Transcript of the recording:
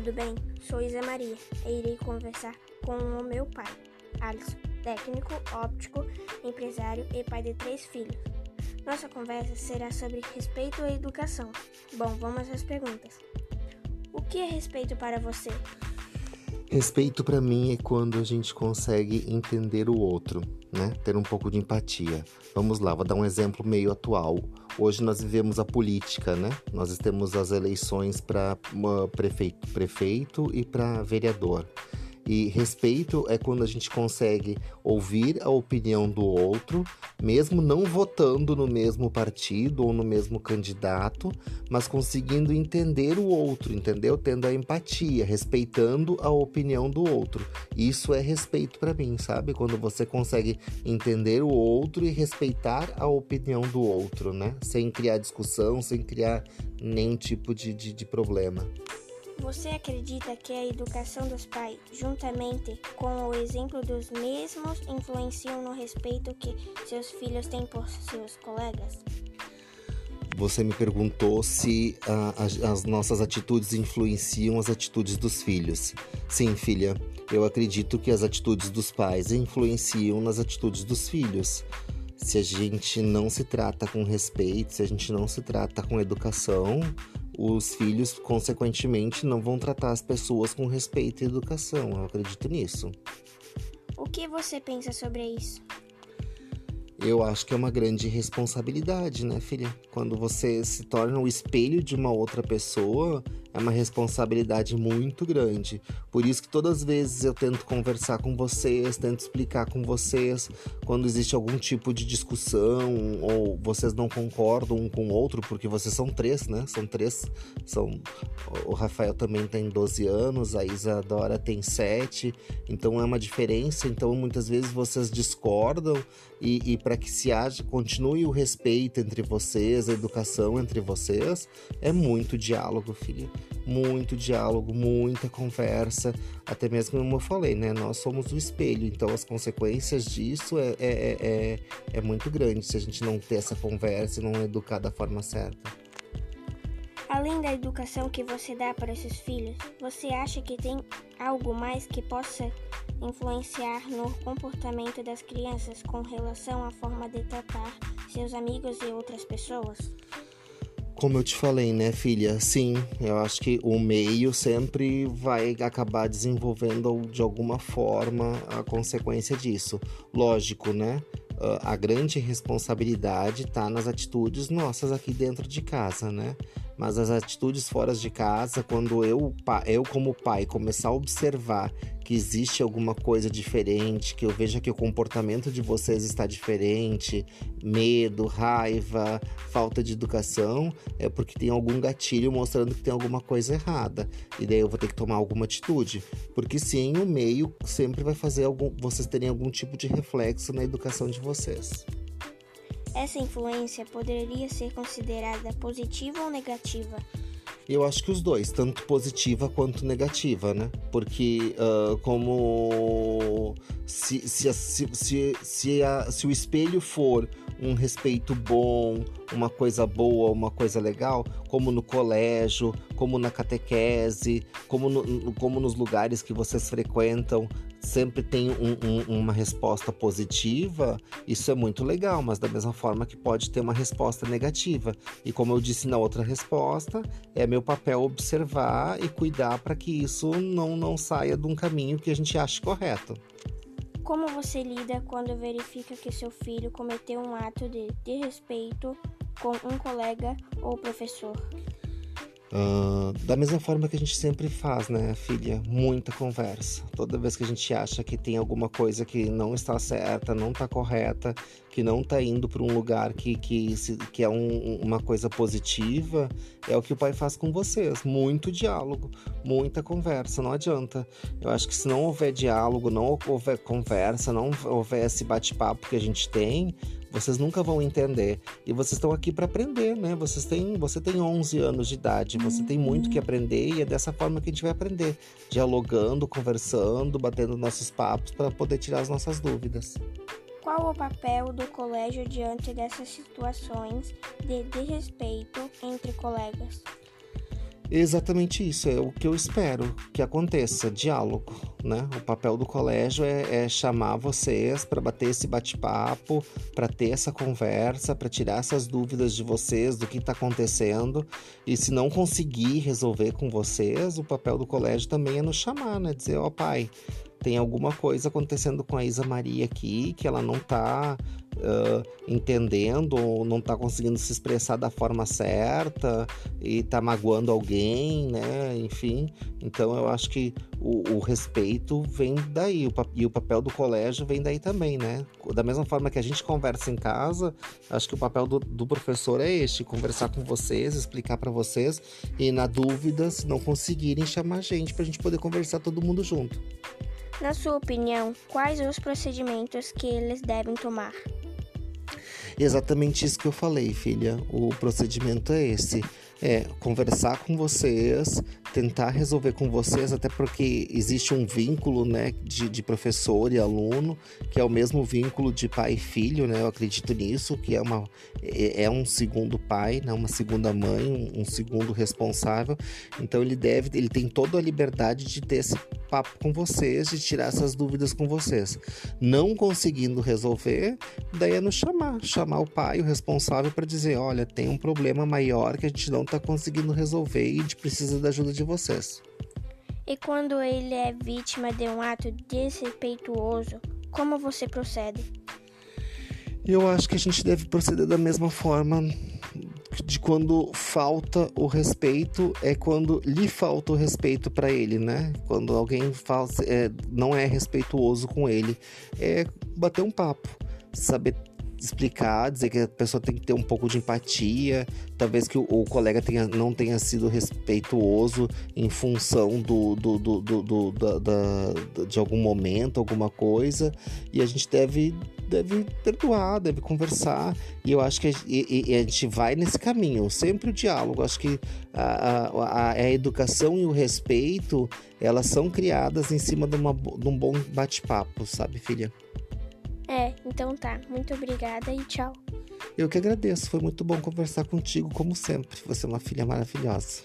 tudo bem? Sou Isa Maria e irei conversar com o meu pai, Alisson, técnico, óptico, empresário e pai de três filhos. Nossa conversa será sobre respeito e educação. Bom, vamos às perguntas. O que é respeito para você? Respeito para mim é quando a gente consegue entender o outro, né? Ter um pouco de empatia. Vamos lá, vou dar um exemplo meio atual. Hoje nós vivemos a política, né? Nós temos as eleições para prefeito, prefeito e para vereador. E respeito é quando a gente consegue ouvir a opinião do outro, mesmo não votando no mesmo partido ou no mesmo candidato, mas conseguindo entender o outro, entendeu? Tendo a empatia, respeitando a opinião do outro. Isso é respeito para mim, sabe? Quando você consegue entender o outro e respeitar a opinião do outro, né? Sem criar discussão, sem criar nenhum tipo de, de, de problema. Você acredita que a educação dos pais, juntamente com o exemplo dos mesmos, influenciam no respeito que seus filhos têm por seus colegas? Você me perguntou se as, as nossas atitudes influenciam as atitudes dos filhos. Sim, filha, eu acredito que as atitudes dos pais influenciam nas atitudes dos filhos. Se a gente não se trata com respeito, se a gente não se trata com educação, os filhos, consequentemente, não vão tratar as pessoas com respeito e educação. Eu acredito nisso. O que você pensa sobre isso? Eu acho que é uma grande responsabilidade, né, filha? Quando você se torna o espelho de uma outra pessoa, é uma responsabilidade muito grande. Por isso que todas as vezes eu tento conversar com vocês, tento explicar com vocês quando existe algum tipo de discussão ou vocês não concordam um com o outro, porque vocês são três, né? São três. São o Rafael também tem 12 anos, a Isadora tem 7, então é uma diferença. Então muitas vezes vocês discordam e, e para que se haja, continue o respeito entre vocês, a educação entre vocês, é muito diálogo, filha muito diálogo, muita conversa, até mesmo como eu falei, né? Nós somos o espelho, então as consequências disso é, é, é, é, é muito grande se a gente não ter essa conversa e não educar da forma certa. Além da educação que você dá para esses filhos, você acha que tem algo mais que possa influenciar no comportamento das crianças com relação à forma de tratar seus amigos e outras pessoas? Como eu te falei, né, filha? Sim, eu acho que o meio sempre vai acabar desenvolvendo de alguma forma a consequência disso. Lógico, né? Ah, a grande responsabilidade está nas atitudes nossas aqui dentro de casa, né? Mas as atitudes fora de casa, quando eu, eu como pai começar a observar que existe alguma coisa diferente, que eu veja que o comportamento de vocês está diferente, medo, raiva, falta de educação, é porque tem algum gatilho mostrando que tem alguma coisa errada. E daí eu vou ter que tomar alguma atitude. Porque sim, o meio sempre vai fazer algum, vocês terem algum tipo de reflexo na educação de vocês. Essa influência poderia ser considerada positiva ou negativa? Eu acho que os dois, tanto positiva quanto negativa, né? Porque uh, como se, se, se, se, se, a, se o espelho for um respeito bom, uma coisa boa, uma coisa legal, como no colégio, como na catequese, como, no, como nos lugares que vocês frequentam, sempre tem um, um, uma resposta positiva, isso é muito legal, mas da mesma forma que pode ter uma resposta negativa. E como eu disse na outra resposta, é meu papel observar e cuidar para que isso não, não saia de um caminho que a gente ache correto. Como você lida quando verifica que seu filho cometeu um ato de desrespeito com um colega ou professor? Uh, da mesma forma que a gente sempre faz, né, filha? Muita conversa. Toda vez que a gente acha que tem alguma coisa que não está certa, não está correta, que não está indo para um lugar que, que, que é um, uma coisa positiva, é o que o pai faz com vocês. Muito diálogo, muita conversa, não adianta. Eu acho que se não houver diálogo, não houver conversa, não houver esse bate-papo que a gente tem, vocês nunca vão entender. E vocês estão aqui para aprender, né? Vocês têm, você tem 11 anos de idade, você tem muito que aprender e é dessa forma que a gente vai aprender, dialogando, conversando, batendo nossos papos para poder tirar as nossas dúvidas. Qual o papel do colégio diante dessas situações de desrespeito entre colegas? Exatamente isso, é o que eu espero que aconteça, diálogo, né? O papel do colégio é, é chamar vocês para bater esse bate-papo, para ter essa conversa, para tirar essas dúvidas de vocês do que está acontecendo. E se não conseguir resolver com vocês, o papel do colégio também é nos chamar, né? Dizer, ó oh, pai, tem alguma coisa acontecendo com a Isa Maria aqui que ela não está uh, entendendo ou não está conseguindo se expressar da forma certa e está magoando alguém, né? Enfim, então eu acho que o, o respeito vem daí o, e o papel do colégio vem daí também, né? Da mesma forma que a gente conversa em casa, acho que o papel do, do professor é este: conversar com vocês, explicar para vocês e, na dúvida, se não conseguirem, chamar a gente para a gente poder conversar todo mundo junto. Na sua opinião, quais os procedimentos que eles devem tomar? Exatamente isso que eu falei, filha. O procedimento é esse: é conversar com vocês, tentar resolver com vocês, até porque existe um vínculo, né, de, de professor e aluno, que é o mesmo vínculo de pai e filho, né? Eu acredito nisso, que é uma é, é um segundo pai, né, uma segunda mãe, um, um segundo responsável. Então ele deve, ele tem toda a liberdade de ter esse papo com vocês, de tirar essas dúvidas com vocês. Não conseguindo resolver, daí é nos chamar, chamar o pai, o responsável, para dizer: olha, tem um problema maior que a gente não está conseguindo resolver e a gente precisa da ajuda de vocês. E quando ele é vítima de um ato desrespeituoso, como você procede? Eu acho que a gente deve proceder da mesma forma de quando falta o respeito é quando lhe falta o respeito para ele, né? Quando alguém fala, é, não é respeituoso com ele, é bater um papo, saber explicar, dizer que a pessoa tem que ter um pouco de empatia, talvez que o, o colega tenha, não tenha sido respeituoso em função do, do, do, do, da, da, de algum momento, alguma coisa, e a gente deve deve perdoar, deve conversar. E eu acho que a, e, e a gente vai nesse caminho, sempre o diálogo. Acho que a, a, a, educação e o respeito, elas são criadas em cima de, uma, de um bom bate-papo, sabe, filha? Então tá. Muito obrigada e tchau. Eu que agradeço. Foi muito bom conversar contigo, como sempre. Você é uma filha maravilhosa.